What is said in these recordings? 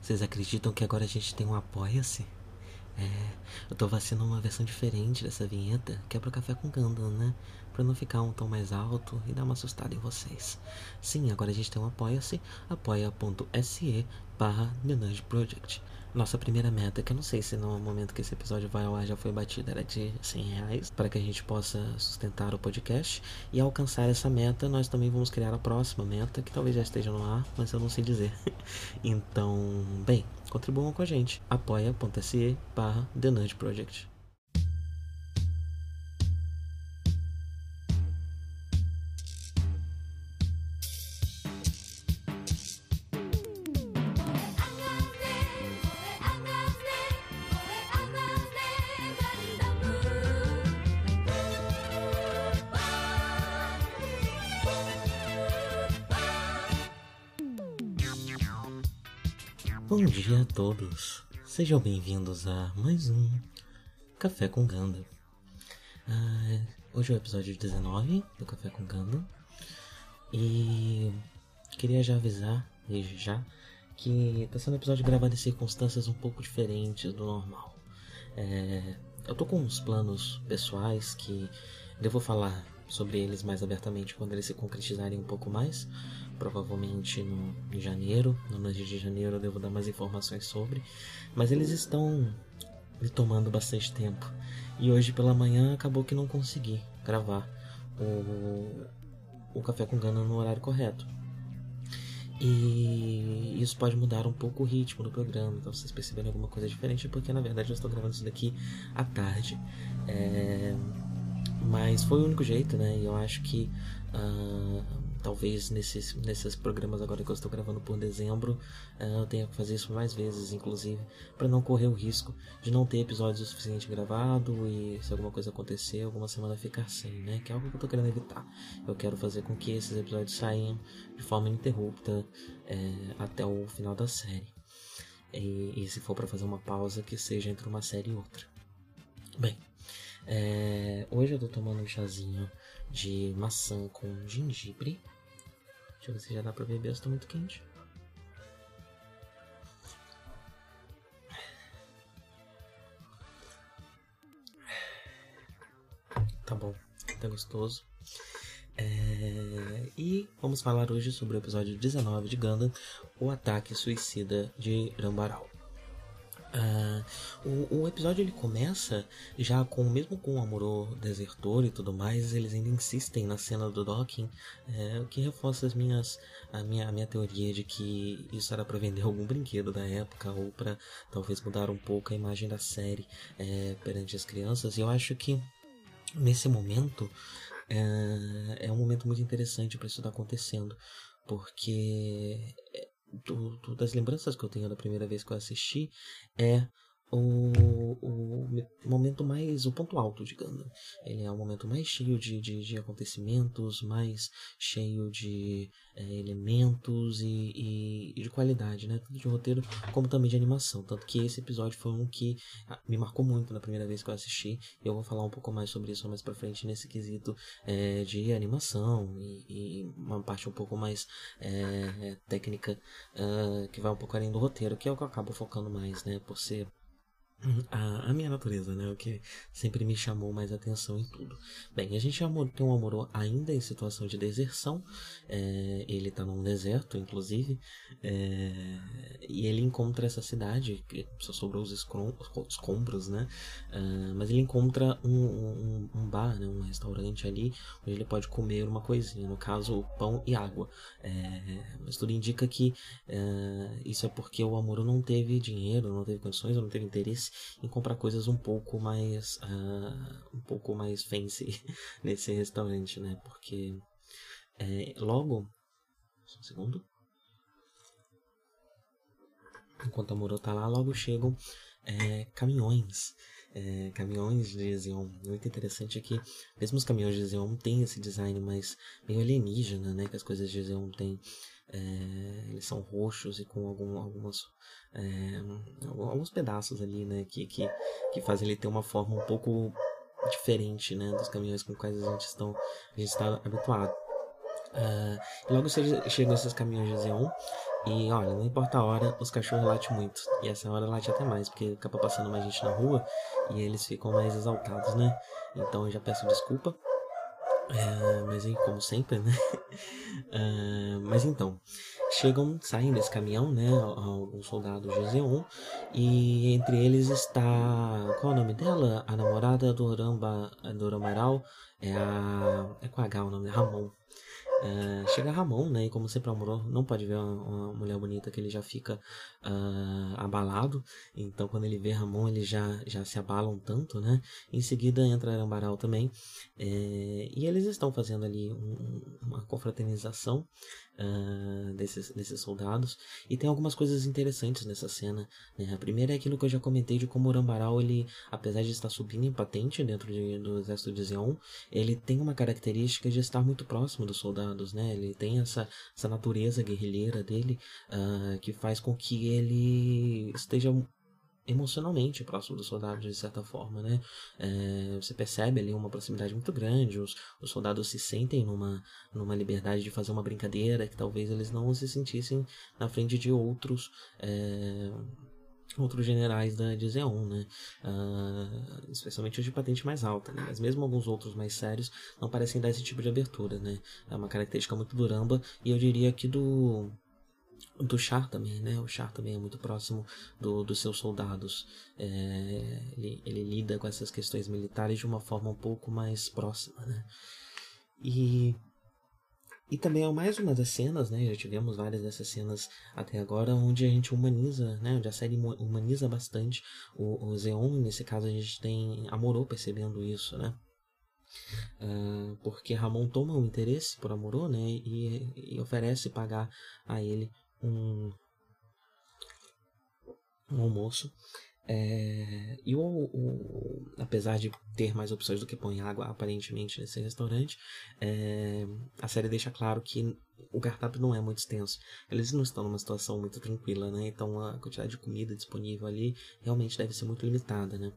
Vocês acreditam que agora a gente tem um Apoia-se? É, eu tô vacinando uma versão diferente dessa vinheta, que é pro Café com Gandalf, né? Pra não ficar um tom mais alto e dar uma assustada em vocês. Sim, agora a gente tem um Apoia-se, apoia.se barra Project. Nossa primeira meta, que eu não sei se no momento que esse episódio vai ao ar já foi batida, era de 100 reais, para que a gente possa sustentar o podcast. E alcançar essa meta, nós também vamos criar a próxima meta, que talvez já esteja no ar, mas eu não sei dizer. então, bem, contribuam com a gente. apoia.se barra The Nudge Project. Bom dia a todos, sejam bem-vindos a mais um Café com Ganda. Ah, hoje é o episódio 19 do Café com Ganda e queria já avisar, desde já, que está sendo um episódio gravado em circunstâncias um pouco diferentes do normal. É, eu tô com uns planos pessoais que eu vou falar sobre eles mais abertamente quando eles se concretizarem um pouco mais, provavelmente no, em janeiro, no mês de janeiro eu devo dar mais informações sobre, mas eles estão me tomando bastante tempo. E hoje pela manhã acabou que não consegui gravar o, o Café com Gana no horário correto. E isso pode mudar um pouco o ritmo do programa. Então, vocês perceberem alguma coisa diferente, porque na verdade eu estou gravando isso daqui à tarde. É... Mas foi o único jeito, né? E eu acho que uh, talvez nesses, nesses programas agora que eu estou gravando por dezembro uh, eu tenha que fazer isso mais vezes, inclusive, para não correr o risco de não ter episódio o suficiente gravado e se alguma coisa acontecer, alguma semana ficar sem, né? Que é algo que eu estou querendo evitar. Eu quero fazer com que esses episódios saiam de forma ininterrupta é, até o final da série. E, e se for para fazer uma pausa, que seja entre uma série e outra. Bem, é, hoje eu tô tomando um chazinho de maçã com gengibre. Deixa eu ver se já dá pra beber, eu tô muito quente. Tá bom, tá gostoso. É, e vamos falar hoje sobre o episódio 19 de Gundam, o ataque suicida de Rambaral. Uh, o, o, episódio ele começa já com mesmo com o Amorô desertor e tudo mais eles ainda insistem na cena do docking é, o que reforça as minhas a minha, a minha teoria de que isso era para vender algum brinquedo da época ou para talvez mudar um pouco a imagem da série é, perante as crianças. E eu acho que nesse momento é, é um momento muito interessante para isso estar acontecendo porque do, do, das lembranças que eu tenho da primeira vez que eu assisti é o, o momento mais. o ponto alto de Gundam. Ele é o momento mais cheio de, de, de acontecimentos, mais cheio de é, elementos e, e, e, de qualidade, né? Tanto de roteiro como também de animação. Tanto que esse episódio foi um que ah, me marcou muito na primeira vez que eu assisti. E eu vou falar um pouco mais sobre isso mais pra frente nesse quesito é, de animação e, e, uma parte um pouco mais é, técnica uh, que vai um pouco além do roteiro, que é o que eu acabo focando mais, né? Por ser a, a, minha natureza, né? O que sempre me chamou mais atenção em tudo. Bem, a gente tem um amor ainda em situação de deserção. É, ele tá num deserto, inclusive. É, e ele encontra essa cidade, que só sobrou os escombros, né? Uh, mas ele encontra um, um, um, bar, né? um restaurante ali, onde ele pode comer uma coisinha. No caso, pão e água. É, mas tudo indica que uh, isso é porque o Amoro não teve dinheiro, não teve condições, não teve interesse em comprar coisas um pouco mais uh, um pouco mais fancy nesse restaurante, né? Porque é, logo só um segundo enquanto a Moro tá lá, logo chegam é, caminhões. É, caminhões de Xeon. Muito interessante é que, mesmo os caminhões de Xeon têm esse design mais meio alienígena, né? Que as coisas de Xeon têm. É, eles são roxos e com algum, algumas, é, alguns pedaços ali, né? Que, que, que fazem ele ter uma forma um pouco diferente, né? Dos caminhões com quais a gente, a gente está habituado. Uh, logo chegam esses caminhões de Zeon e olha, não importa a hora, os cachorros latem muito. E essa hora late até mais, porque acaba passando mais gente na rua e eles ficam mais exaltados, né? Então eu já peço desculpa. É, mas aí, como sempre, né? É, mas então, chegam, saem desse caminhão, né? Alguns soldados de Zeon. E entre eles está. Qual é o nome dela? A namorada do Oramba, do Oramaral. É a. É com H o nome, Ramon. Uh, chega Ramon, né? E como sempre amorou, não pode ver uma, uma, mulher bonita que ele já fica uh, abalado. Então quando ele vê Ramon, ele já, já se abala um tanto, né? Em seguida entra Arambaral também. É, e eles estão fazendo ali um, uma confraternização uh, desses, desses soldados. E tem algumas coisas interessantes nessa cena. Né? A primeira é aquilo que eu já comentei de como o Arambaral, ele, apesar de estar subindo em patente dentro de, do exército de Zeon, ele tem uma característica de estar muito próximo dos soldados. Né? Ele tem essa, essa natureza guerrilheira dele uh, que faz com que ele esteja emocionalmente próximo dos soldados de certa forma, né? É, você percebe ali uma proximidade muito grande, os, os soldados se sentem numa, numa liberdade de fazer uma brincadeira que talvez eles não se sentissem na frente de outros é, outros generais da de Zeon, né? Uh, especialmente os de patente mais alta, né? Mas mesmo alguns outros mais sérios não parecem dar esse tipo de abertura, né? É uma característica muito duramba e eu diria que do do Char também, né? O Char também é muito próximo do, dos seus soldados. É, ele, ele, lida com essas questões militares de uma forma um pouco mais próxima, né? E, e também é mais uma das cenas, né? Já tivemos várias dessas cenas até agora, onde a gente humaniza, né? Onde a série humaniza bastante o, o Zeon. Nesse caso a gente tem Amorô percebendo isso, né? Uh, porque Ramon toma um interesse por Amorô, né? E, e oferece pagar a ele um, um almoço. É, e o, o, apesar de ter mais opções do que pão e água, aparentemente, nesse restaurante, é, a série deixa claro que o cardápio não é muito extenso. Eles não estão numa situação muito tranquila, né? Então a quantidade de comida disponível ali realmente deve ser muito limitada, né?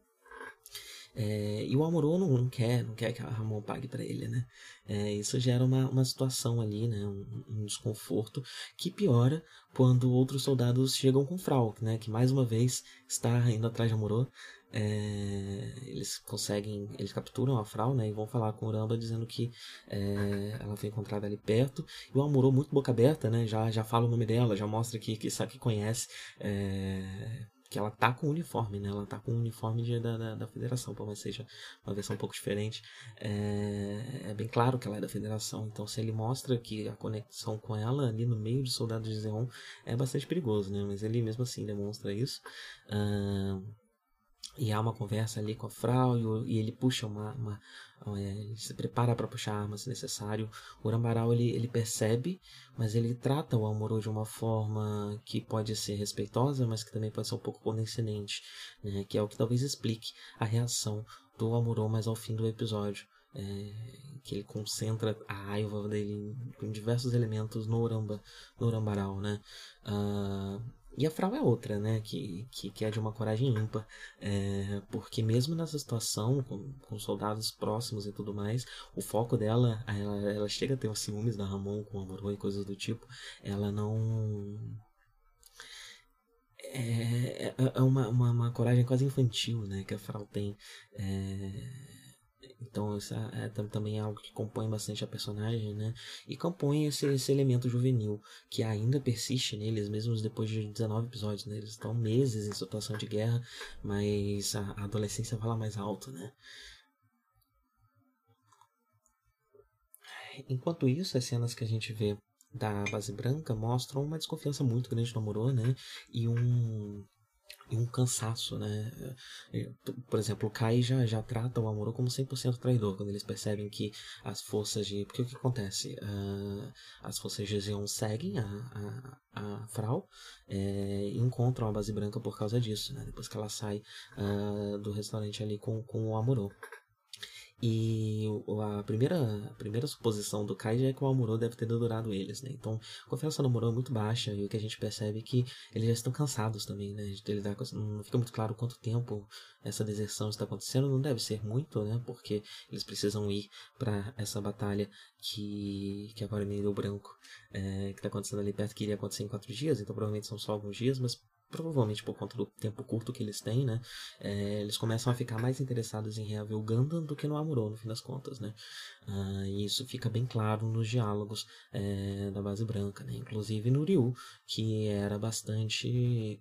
É, e o Amorô não, não, quer, não quer que a Ramon pague para ele, né? É, isso gera uma, uma situação ali, né? Um, um, desconforto que piora quando outros soldados chegam com Frau, né? Que mais uma vez está indo atrás de Amorô. É, eles conseguem, eles capturam a Frau, né? E vão falar com Uramba dizendo que é, ela foi encontrada ali perto. E o Amorô, muito boca aberta, né? Já, já fala o nome dela, já mostra que, que sabe que conhece. É, que ela tá com o uniforme, né? Ela tá com o uniforme de, da, da, da, federação, por mais seja uma versão um pouco diferente. É, é, bem claro que ela é da federação, então se ele mostra que a conexão com ela ali no meio de soldados de Zeon é bastante perigoso, né? Mas ele mesmo assim demonstra isso. Uh, e há uma conversa ali com a Frau e, ele puxa uma, uma ele se prepara para puxar a arma se necessário. O Urambaral ele, ele percebe, mas ele trata o Amorô de uma forma que pode ser respeitosa, mas que também pode ser um pouco condescendente, né? que é o que talvez explique a reação do Amorô mais ao fim do episódio. É, que ele concentra a raiva dele em diversos elementos no Uramba, no né? Uh, e a Frau é outra, né? Que, que, que é de uma coragem ímpar. É, porque mesmo nessa situação, com, com, soldados próximos e tudo mais, o foco dela, ela, ela chega a ter os ciúmes da Ramon com Amorô e coisas do tipo. Ela não. É, é, é uma, uma, uma coragem quase infantil, né? Que a Frau tem. É, então isso é, também é algo que compõe bastante a personagem, né? E compõe esse, esse elemento juvenil que ainda persiste neles, mesmo depois de 19 episódios, né? Eles estão meses em situação de guerra, mas a, a adolescência fala mais alto, né? Enquanto isso, as cenas que a gente vê da base branca mostram uma desconfiança muito grande no Amorô, né? E um um cansaço, né? Por exemplo, o Kai já, já trata o Amuro como 100% traidor, quando eles percebem que as forças de... Porque o que acontece? Uh, as forças de Zeon seguem a, a, a Frau é, e encontram a base branca por causa disso, né? Depois que ela sai uh, do restaurante ali com, com o Amuro. E a primeira, a primeira suposição do Kai é que o Amuro deve ter dedurado eles, né? Então, a confiança no Amuro é muito baixa e o que a gente percebe é que eles já estão cansados também, né? Com, não fica muito claro quanto tempo essa deserção está acontecendo. Não deve ser muito, né? Porque eles precisam ir para essa batalha que, que agora me deu branco, é, que está acontecendo ali perto, que iria acontecer em quatro dias. Então, provavelmente são só alguns dias, mas provavelmente por conta do tempo curto que eles têm, né? É, eles começam a ficar mais interessados em reaver o Gundam do que no Amuro, no fim das contas, né? Ah, e isso fica bem claro nos diálogos é, da base branca, né? Inclusive no Ryu, que era bastante...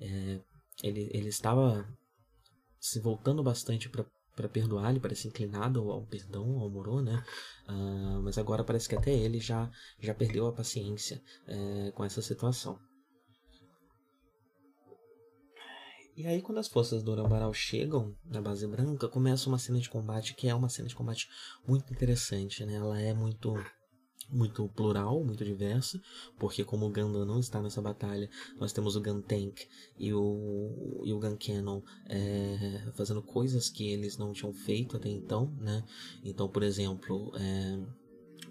É, ele, ele estava se voltando bastante para para perdoar, ele parece inclinado ao, perdão, ao Moro, né? Uh, mas agora parece que até ele já, já perdeu a paciência é, com essa situação. E aí, quando as forças do Orambaral chegam na base branca, começa uma cena de combate que é uma cena de combate muito interessante, né? Ela é muito muito plural, muito diversa, porque como o Gundam não está nessa batalha, nós temos o Gun Tank e o, e o Gun Cannon é, fazendo coisas que eles não tinham feito até então, né? Então, por exemplo, é,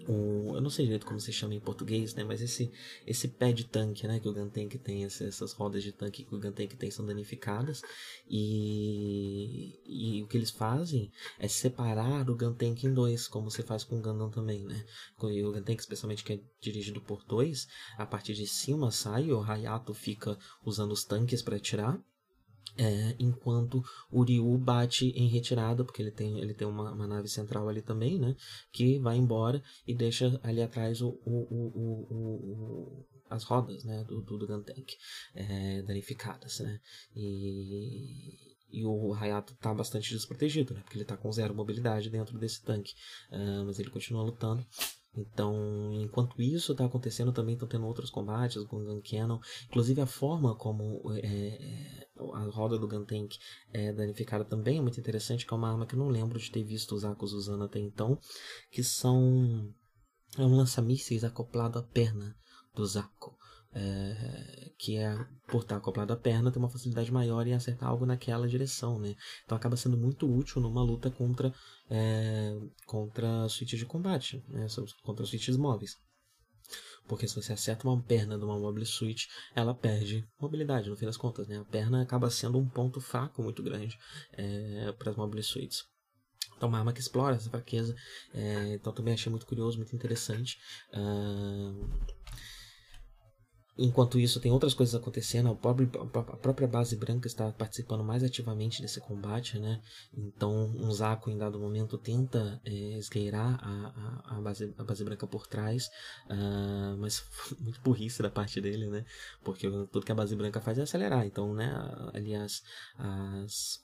um, eu não sei direito como se chama em português, né? Mas esse, esse pé de tanque, né? Que o Guntank tem, essas rodas de tanque que o Guntank tem são danificadas. E, e o que eles fazem é separar o Guntank em dois, como se faz com o Gundam também, né? E o Guntank, especialmente que é dirigido por dois, a partir de cima sai, o Hayato fica usando os tanques para atirar. É, enquanto o Ryu bate em retirada, porque ele tem, ele tem uma, uma, nave central ali também, né? Que vai embora e deixa ali atrás o, o, o, o as rodas né, do, do, do é, danificadas. Né? E, e o Hayato está bastante desprotegido, né? Porque ele está com zero mobilidade dentro desse tanque. Uh, mas ele continua lutando. Então, enquanto isso está acontecendo, também estão tendo outros combates com o Gun Cannon. Inclusive, a forma como é, a roda do Gun Tank é danificada também é muito interessante, que é uma arma que eu não lembro de ter visto os Akos usando até então, que são... É um lança-mísseis acoplado à perna do Zako é, que é por estar acoplado à perna, tem uma facilidade maior em acertar algo naquela direção, né? Então acaba sendo muito útil numa luta contra é, contra suítes de combate, né? contra suítes móveis. Porque se você acerta uma perna de uma mobile suite, ela perde mobilidade, no fim das contas, né? A perna acaba sendo um ponto fraco muito grande é, para as mobile suites. Então, uma arma que explora essa fraqueza. É, então, também achei muito curioso, muito interessante. Uh, Enquanto isso, tem outras coisas acontecendo. A própria, a própria base branca está participando mais ativamente desse combate, né? Então, um Zaku, em dado momento, tenta é, esgueirar a, a, a, base, a base branca por trás, uh, mas muito burrice da parte dele, né? Porque tudo que a base branca faz é acelerar. Então, né? Aliás, as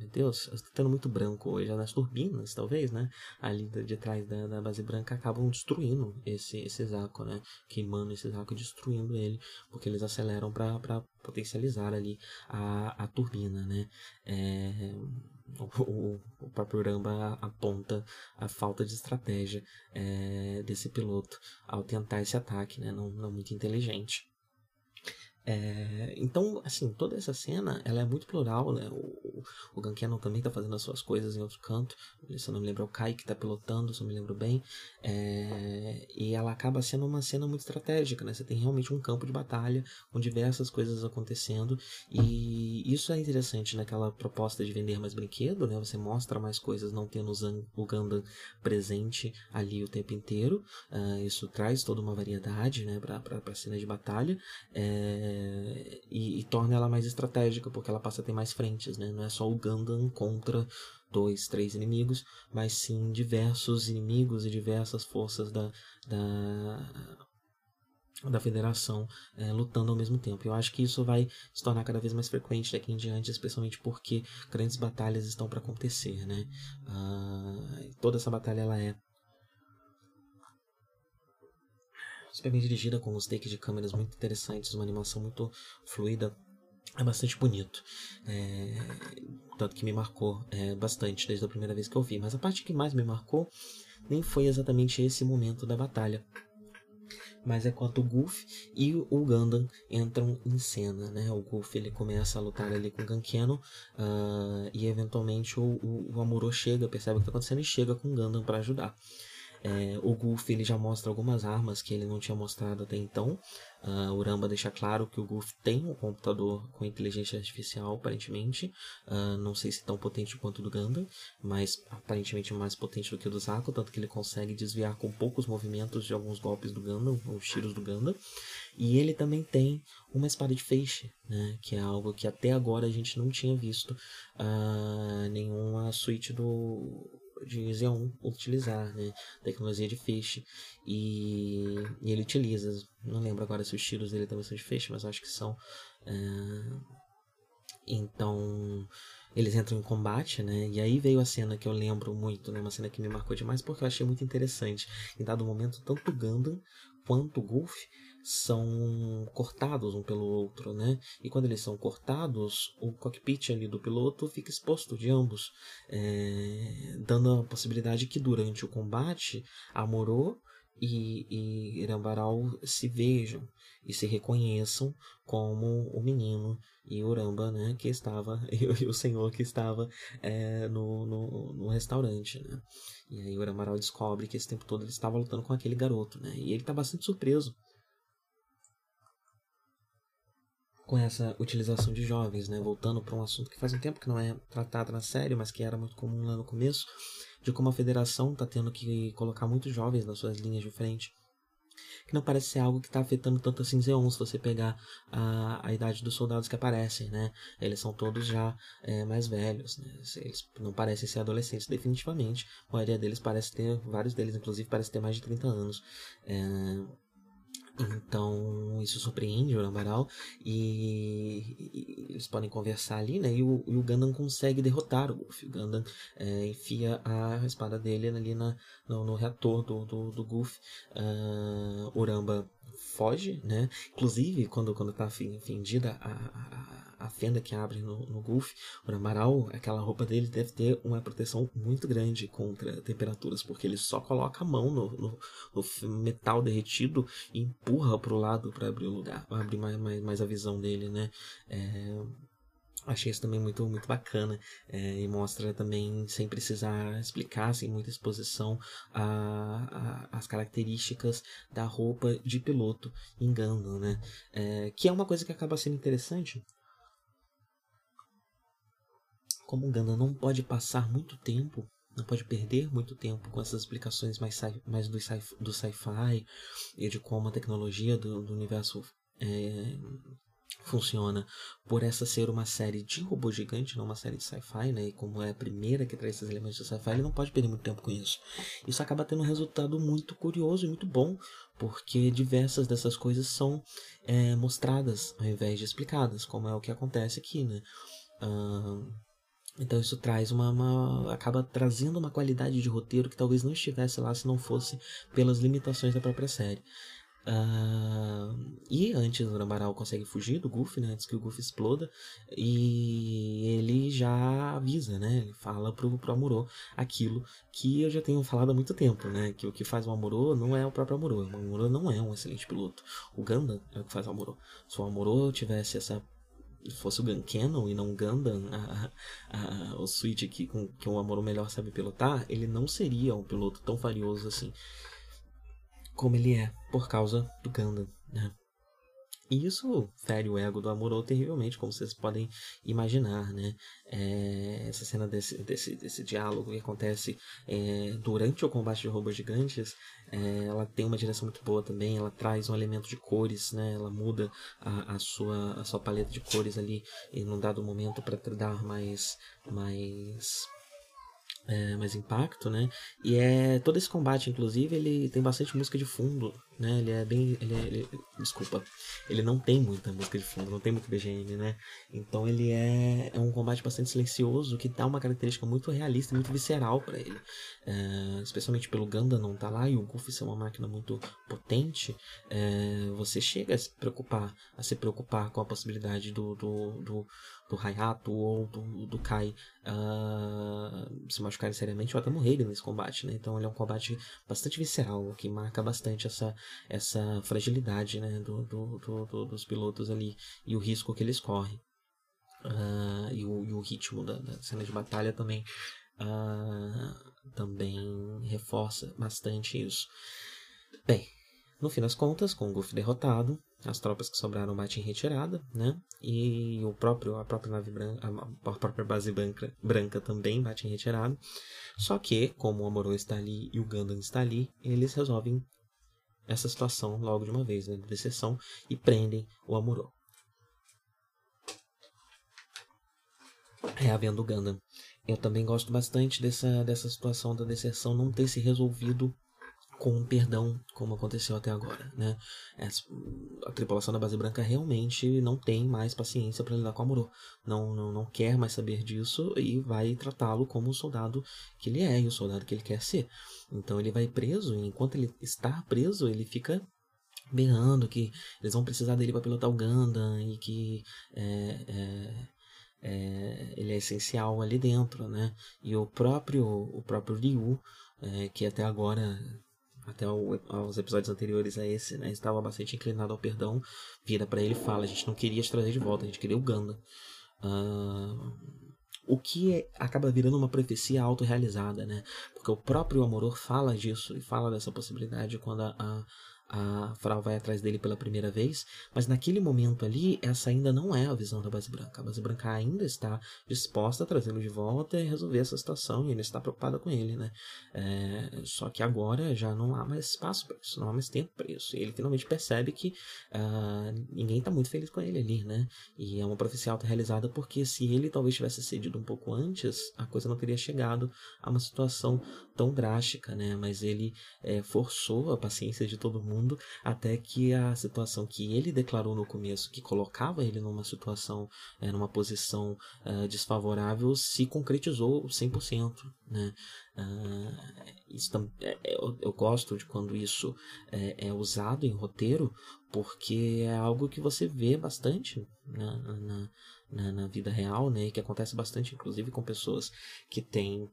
meu Deus, eu estou tendo muito branco hoje. As turbinas, talvez, né? Ali de trás da, da, base branca acabam destruindo esse, esse Zaco, né? Queimando esse Zaco, destruindo ele, porque eles aceleram para potencializar ali a, a turbina, né? É, o, o próprio Ramba aponta a falta de estratégia é, desse piloto ao tentar esse ataque, né? Não, não muito inteligente. É, então, assim, toda essa cena, ela é muito plural, né? O, o também tá fazendo as suas coisas em outro canto. Se eu não me lembro, é o Kai que tá pilotando, se eu me lembro bem. É, e ela acaba sendo uma cena muito estratégica, né? Você tem realmente um campo de batalha com diversas coisas acontecendo. E isso é interessante naquela proposta de vender mais brinquedo, né? Você mostra mais coisas não tendo o Gundam presente ali o tempo inteiro. Uh, isso traz toda uma variedade, né? Pra, pra, pra cena de batalha. É, é, e, e, torna ela mais estratégica, porque ela passa a ter mais frentes, né? Não é só o Gundam contra dois, três inimigos, mas sim diversos inimigos e diversas forças da, da, da federação é, lutando ao mesmo tempo. Eu acho que isso vai se tornar cada vez mais frequente daqui em diante, especialmente porque grandes batalhas estão para acontecer, né? Uh, toda essa batalha ela é super bem dirigida, com os takes de câmeras muito interessantes, uma animação muito fluida. É bastante bonito. É, tanto que me marcou é, bastante desde a primeira vez que eu vi. Mas a parte que mais me marcou nem foi exatamente esse momento da batalha. mas é quando o Goof e o Gundam entram em cena, né? O Goof ele começa a lutar ali com o Gankeno uh, e eventualmente o, o, o Amuro chega, percebe o que está acontecendo e chega com o Gundam para ajudar. É, o Goof ele já mostra algumas armas que ele não tinha mostrado até então. Uh, o Ramba deixa claro que o Goof tem um computador com inteligência artificial, aparentemente. Uh, não sei se tão potente quanto o do Gundam, mas aparentemente mais potente do que o do Zako, tanto que ele consegue desviar com poucos movimentos de alguns golpes do Gundam, os tiros do Gundam. E ele também tem uma espada de feixe, né, que é algo que até agora a gente não tinha visto uh, nenhuma suíte do de Xeon utilizar, né? Tecnologia de feixe. E, e, ele utiliza. Não lembro agora se os tiros dele também são de feixe, mas acho que são. É... Então. Eles entram em combate, né? E aí veio a cena que eu lembro muito, né? Uma cena que me marcou demais porque eu achei muito interessante. Em dado momento, tanto o Gundam quanto o Golf são cortados um pelo outro, né? E quando eles são cortados, o cockpit ali do piloto fica exposto de ambos, é, dando a possibilidade que durante o combate Amorô e, e Irambaral se vejam e se reconheçam como o menino e Uramba, né, que estava, e, o senhor que estava é, no, no, no, restaurante, né. E aí o Urambaral descobre que esse tempo todo ele estava lutando com aquele garoto, né, e ele está bastante surpreso com essa utilização de jovens, né? Voltando para um assunto que faz um tempo que não é tratado na série, mas que era muito comum lá no começo, de como a federação está tendo que colocar muitos jovens nas suas linhas de frente. Que não parece ser algo que está afetando tanto assim Zeon, se você pegar a, a idade dos soldados que aparecem, né? Eles são todos já é, mais velhos, né? Eles não parecem ser adolescentes, definitivamente. A maioria deles parece ter, vários deles inclusive, parece ter mais de 30 anos. É, então, isso surpreende o Rambaral e, e, eles podem conversar ali, né? E o, e o Gundam consegue derrotar o Golf. O Gundam é, enfia a espada dele ali na, no, no reator do, do, do. Uh, o Ramba foge, né? Inclusive, quando, quando tá fendida a, a a fenda que abre no, no Gulf, o Amaral, aquela roupa dele deve ter uma proteção muito grande contra temperaturas, porque ele só coloca a mão no, no, no metal derretido e empurra para o lado para abrir o lugar, abrir mais, mais, mais a visão dele, né? É, Achei isso também muito, muito bacana é, e mostra também, sem precisar explicar, sem muita exposição, a, a, as características da roupa de piloto em Gundam, né? É, que é uma coisa que acaba sendo interessante, como o Gundam não pode passar muito tempo, não pode perder muito tempo com essas explicações mais, mais do sci-fi do sci e de como a tecnologia do, do universo é, funciona por essa ser uma série de robô gigante, não uma série de sci-fi, né? E como é a primeira que traz esses elementos de sci-fi, ele não pode perder muito tempo com isso. Isso acaba tendo um resultado muito curioso e muito bom, porque diversas dessas coisas são é, mostradas ao invés de explicadas, como é o que acontece aqui, né? Uh, então isso traz uma, uma, acaba trazendo uma qualidade de roteiro que talvez não estivesse lá se não fosse pelas limitações da própria série. Uh, e antes o Rambaral consegue fugir do Goofy, né, antes que o Goofy exploda, e ele já avisa, né, ele fala pro, pro Amorô aquilo que eu já tenho falado há muito tempo, né, que o que faz o Amorô não é o próprio Amorô, o Amorô não é um excelente piloto, o Ganda é o que faz o Amorô. Se o Amorô tivesse essa fosse o Gankeno e não o Gundam, a, a, o Switch que, com, que o Amuro melhor sabe pilotar, ele não seria um piloto tão valioso assim como ele é por causa do Gundam, né? E isso fere o ego do Amuro terrivelmente, como vocês podem imaginar, né? É, essa cena desse, desse, desse diálogo que acontece é, durante o combate de robôs gigantes, é, ela tem uma direção muito boa também, ela traz um elemento de cores, né? Ela muda a, a, sua, a sua paleta de cores ali em um dado momento para dar mais, mais é, mais impacto, né? E é todo esse combate, inclusive, ele tem bastante música de fundo, né? Ele é bem, ele, é, ele desculpa, ele não tem muita música de fundo, não tem muito BGM, né? Então ele é, é um combate bastante silencioso que dá uma característica muito realista, muito visceral para ele, é, especialmente pelo Ganda não tá lá e o Goofy ser uma máquina muito potente, é, você chega a se preocupar, a se preocupar com a possibilidade do, do, do do Hayato ou do, do Kai uh, se machucarem seriamente ou até morrerem nesse combate, né? Então ele é um combate bastante visceral, que marca bastante essa, essa fragilidade né, do, do, do, dos pilotos ali e o risco que eles correm. Uh, e, o, e, o, ritmo da, da, cena de batalha também uh, também reforça bastante isso. Bem, no fim das contas, com o Goofy derrotado, as tropas que sobraram batem em retirada, né? E o próprio, a própria nave branca, a própria base branca, branca também bate em retirada. Só que, como o Amorô está ali e o Gundam está ali, eles resolvem essa situação logo de uma vez, né? De exceção, e prendem o Amorô. Reavendo o Gundam. Eu também gosto bastante dessa, dessa situação da deserção não ter se resolvido com perdão, como aconteceu até agora, né? A tripulação da base branca realmente não tem mais paciência para lidar com o Amuro. Não, não, não quer mais saber disso e vai tratá-lo como o soldado que ele é e o soldado que ele quer ser. Então ele vai preso e enquanto ele está preso, ele fica berrando que eles vão precisar dele para pilotar o Gundam e que é, é, é, ele é essencial ali dentro, né? E o próprio o próprio Ryu, é, que até agora até o, aos episódios anteriores a esse, né, estava bastante inclinado ao perdão, vira para ele e fala: a gente não queria te trazer de volta, a gente queria o Ganda. Uh, o que é, acaba virando uma profecia autorrealizada, né? Porque o próprio Amoror fala disso e fala dessa possibilidade quando a, a a Frau vai atrás dele pela primeira vez, mas naquele momento ali, essa ainda não é a visão da base branca. A base branca ainda está disposta a trazê-lo de volta e resolver essa situação, e ele está preocupada com ele, né? É, só que agora já não há mais espaço para isso, não há mais tempo para isso. E ele finalmente percebe que uh, ninguém está muito feliz com ele ali, né? E é uma profecia auto-realizada porque se ele talvez tivesse cedido um pouco antes, a coisa não teria chegado a uma situação tão drástica, né? Mas ele é, forçou a paciência de todo mundo mundo, até que a situação que ele declarou no começo, que colocava ele numa situação, é, numa posição uh, desfavorável, se concretizou 100%. Né? Uh, isso é, é, eu, eu, gosto de quando isso é, é, usado em roteiro, porque é algo que você vê bastante na, na, na, na vida real, né? E que acontece bastante, inclusive, com pessoas que têm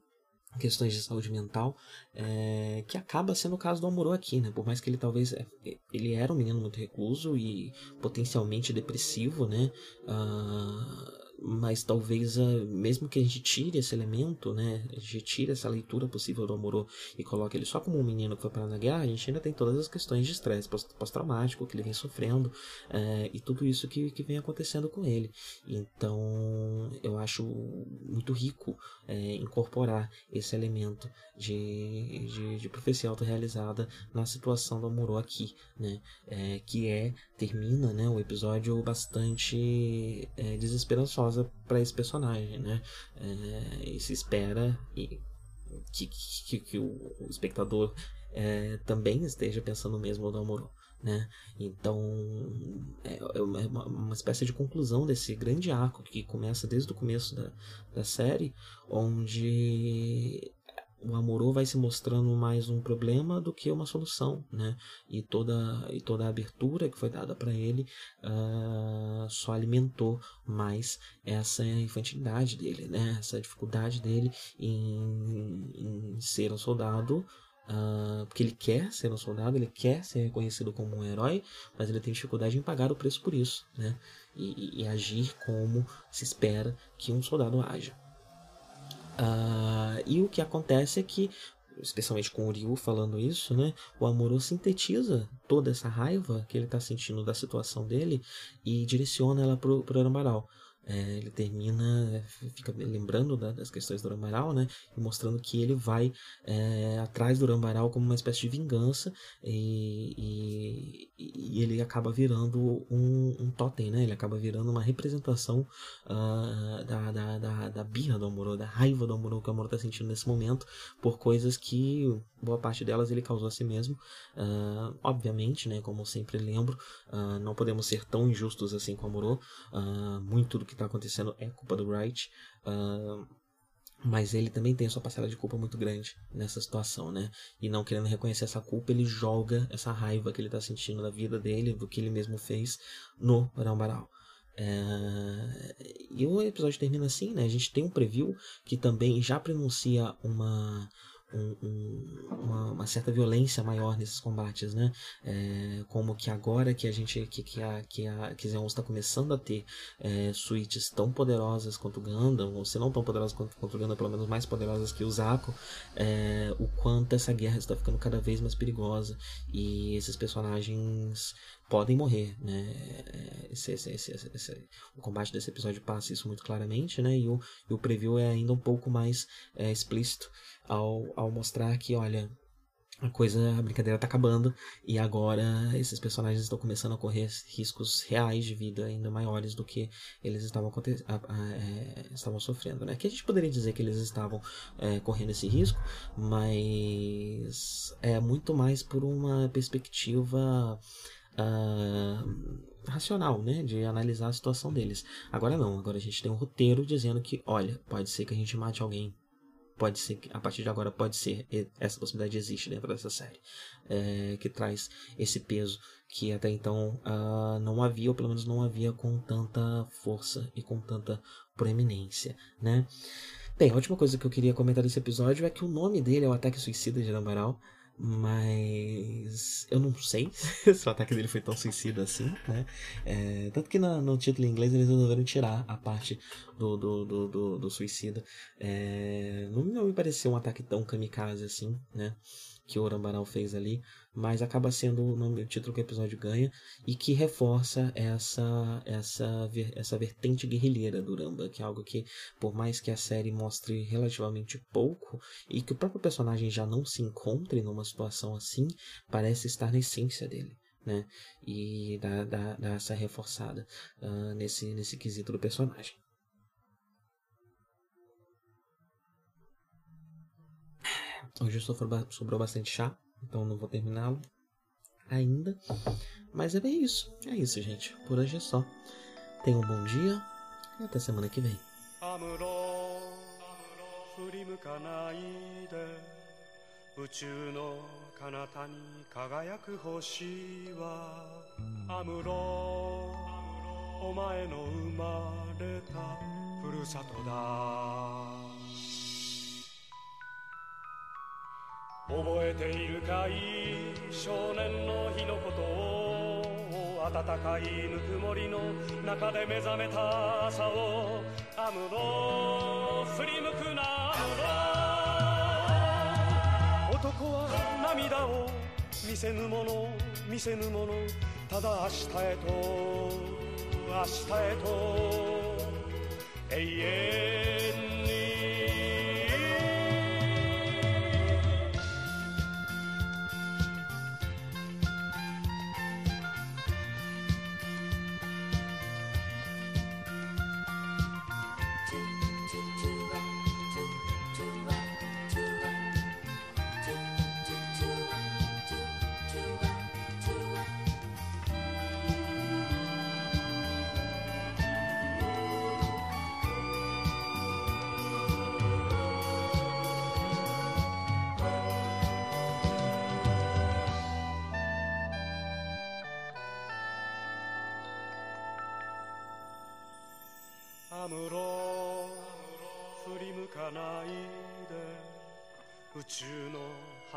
questões de saúde mental, é, que acaba sendo o caso do Amorô aqui, né? Por mais que ele talvez é, ele era um menino muito recluso e potencialmente depressivo, né? Uh, mas talvez uh, mesmo que a gente tire esse elemento, né, a gente tire essa leitura possível do Amorô e coloque ele só como um menino que foi para na guerra, a gente ainda tem todas as questões de estresse pós-traumático que ele vem sofrendo é, e tudo isso que, que vem acontecendo com ele. Então eu acho muito rico é, incorporar esse elemento de, de, de profecia autorrealizada na situação do Amorô aqui, né, é, que é termina né, o episódio bastante é, desesperançoso para esse personagem, né? É, e se espera e que, que, que o, espectador é, também esteja pensando mesmo no Amorô. Né? Então é, é uma, uma, espécie de conclusão desse grande arco que começa desde o começo da, da série, onde o Amorô vai se mostrando mais um problema do que uma solução, né? E toda, e toda a abertura que foi dada para ele uh, só alimentou mais essa infantilidade dele, né? Essa dificuldade dele em, em ser um soldado Uh, porque ele quer ser um soldado, ele quer ser reconhecido como um herói, mas ele tem dificuldade em pagar o preço por isso, né? E, e, e agir como se espera que um soldado haja. Uh, e o que acontece é que, especialmente com o Ryu falando isso, né, o Amuro sintetiza toda essa raiva que ele está sentindo da situação dele e direciona ela para o Arambaral. É, ele termina, fica lembrando da, das questões do Rambaral, né? E mostrando que ele vai é, atrás do Rambaral como uma espécie de vingança e, e, e ele acaba virando um, um totem, né? Ele acaba virando uma representação uh, da, da, da, da birra do Amorô, da raiva do Amorô que o Amorô está sentindo nesse momento por coisas que boa parte delas ele causou a si mesmo. Uh, obviamente, né? Como sempre lembro, uh, não podemos ser tão injustos assim com o Amorô. muito do que está acontecendo é culpa do Wright. Uh, mas ele também tem a sua parcela de culpa muito grande nessa situação, né? E não querendo reconhecer essa culpa, ele joga essa raiva que ele está sentindo da vida dele, do que ele mesmo fez, no Rambaral. É... E o episódio termina assim, né? A gente tem um preview que também já pronuncia uma um, um, uma, uma, certa violência maior nesses combates, né? É, como que agora que a gente que, que a que a que está começando a ter é, suítes tão poderosas quanto o Gundam, ou se não tão poderosas quanto, quanto o Gundam, pelo menos mais poderosas que o Zako, é, o quanto essa guerra está ficando cada vez mais perigosa e esses personagens podem morrer, né? É, esse, esse, esse, o combate desse episódio passa isso muito claramente, né? E o, e o preview é ainda um pouco mais é, explícito ao, ao mostrar que, olha, a coisa, a brincadeira tá acabando e agora esses personagens estão começando a correr riscos reais de vida ainda maiores do que eles estavam, a, a, é, estavam sofrendo, né? Que a gente poderia dizer que eles estavam é, correndo esse risco, mas é muito mais por uma perspectiva uh, racional, né? De analisar a situação deles. Agora não, agora a gente tem um roteiro dizendo que, olha, pode ser que a gente mate alguém pode ser que a partir de agora pode ser essa possibilidade existe dentro dessa série é, que traz esse peso que até então uh, não havia ou pelo menos não havia com tanta força e com tanta proeminência né bem a última coisa que eu queria comentar desse episódio é que o nome dele é o ataque suicida de Nambaral mas eu não sei se o ataque dele foi tão suicida assim, né? É, tanto que no, no, título em inglês eles resolveram tirar a parte do, do, do, do, do suicida. É, não, não me pareceu um ataque tão kamikaze assim, né? Que o fez ali, mas acaba sendo o, nome, o título que o episódio ganha e que reforça essa essa essa vertente guerrilheira do Uramba, que é algo que por mais que a série mostre relativamente pouco e que o próprio personagem já não se encontre numa situação assim, parece estar na essência dele. Né? E dá, dá, dá essa reforçada uh, nesse, nesse quesito do personagem. Hoje sobrou bastante chá, então não vou terminá-lo ainda. Mas é bem isso. É isso, gente. Por hoje é só. Tenham um bom dia e até semana que vem. 宇宙の彼方に輝く星はアムロお前の生まれたふるさとだ 覚えているかい少年の日のことを暖かいぬくもりの中で目覚めた朝をアムロ振り向くなアムロ男は涙を見せぬもの見せぬものただ明日へと明日へと。永遠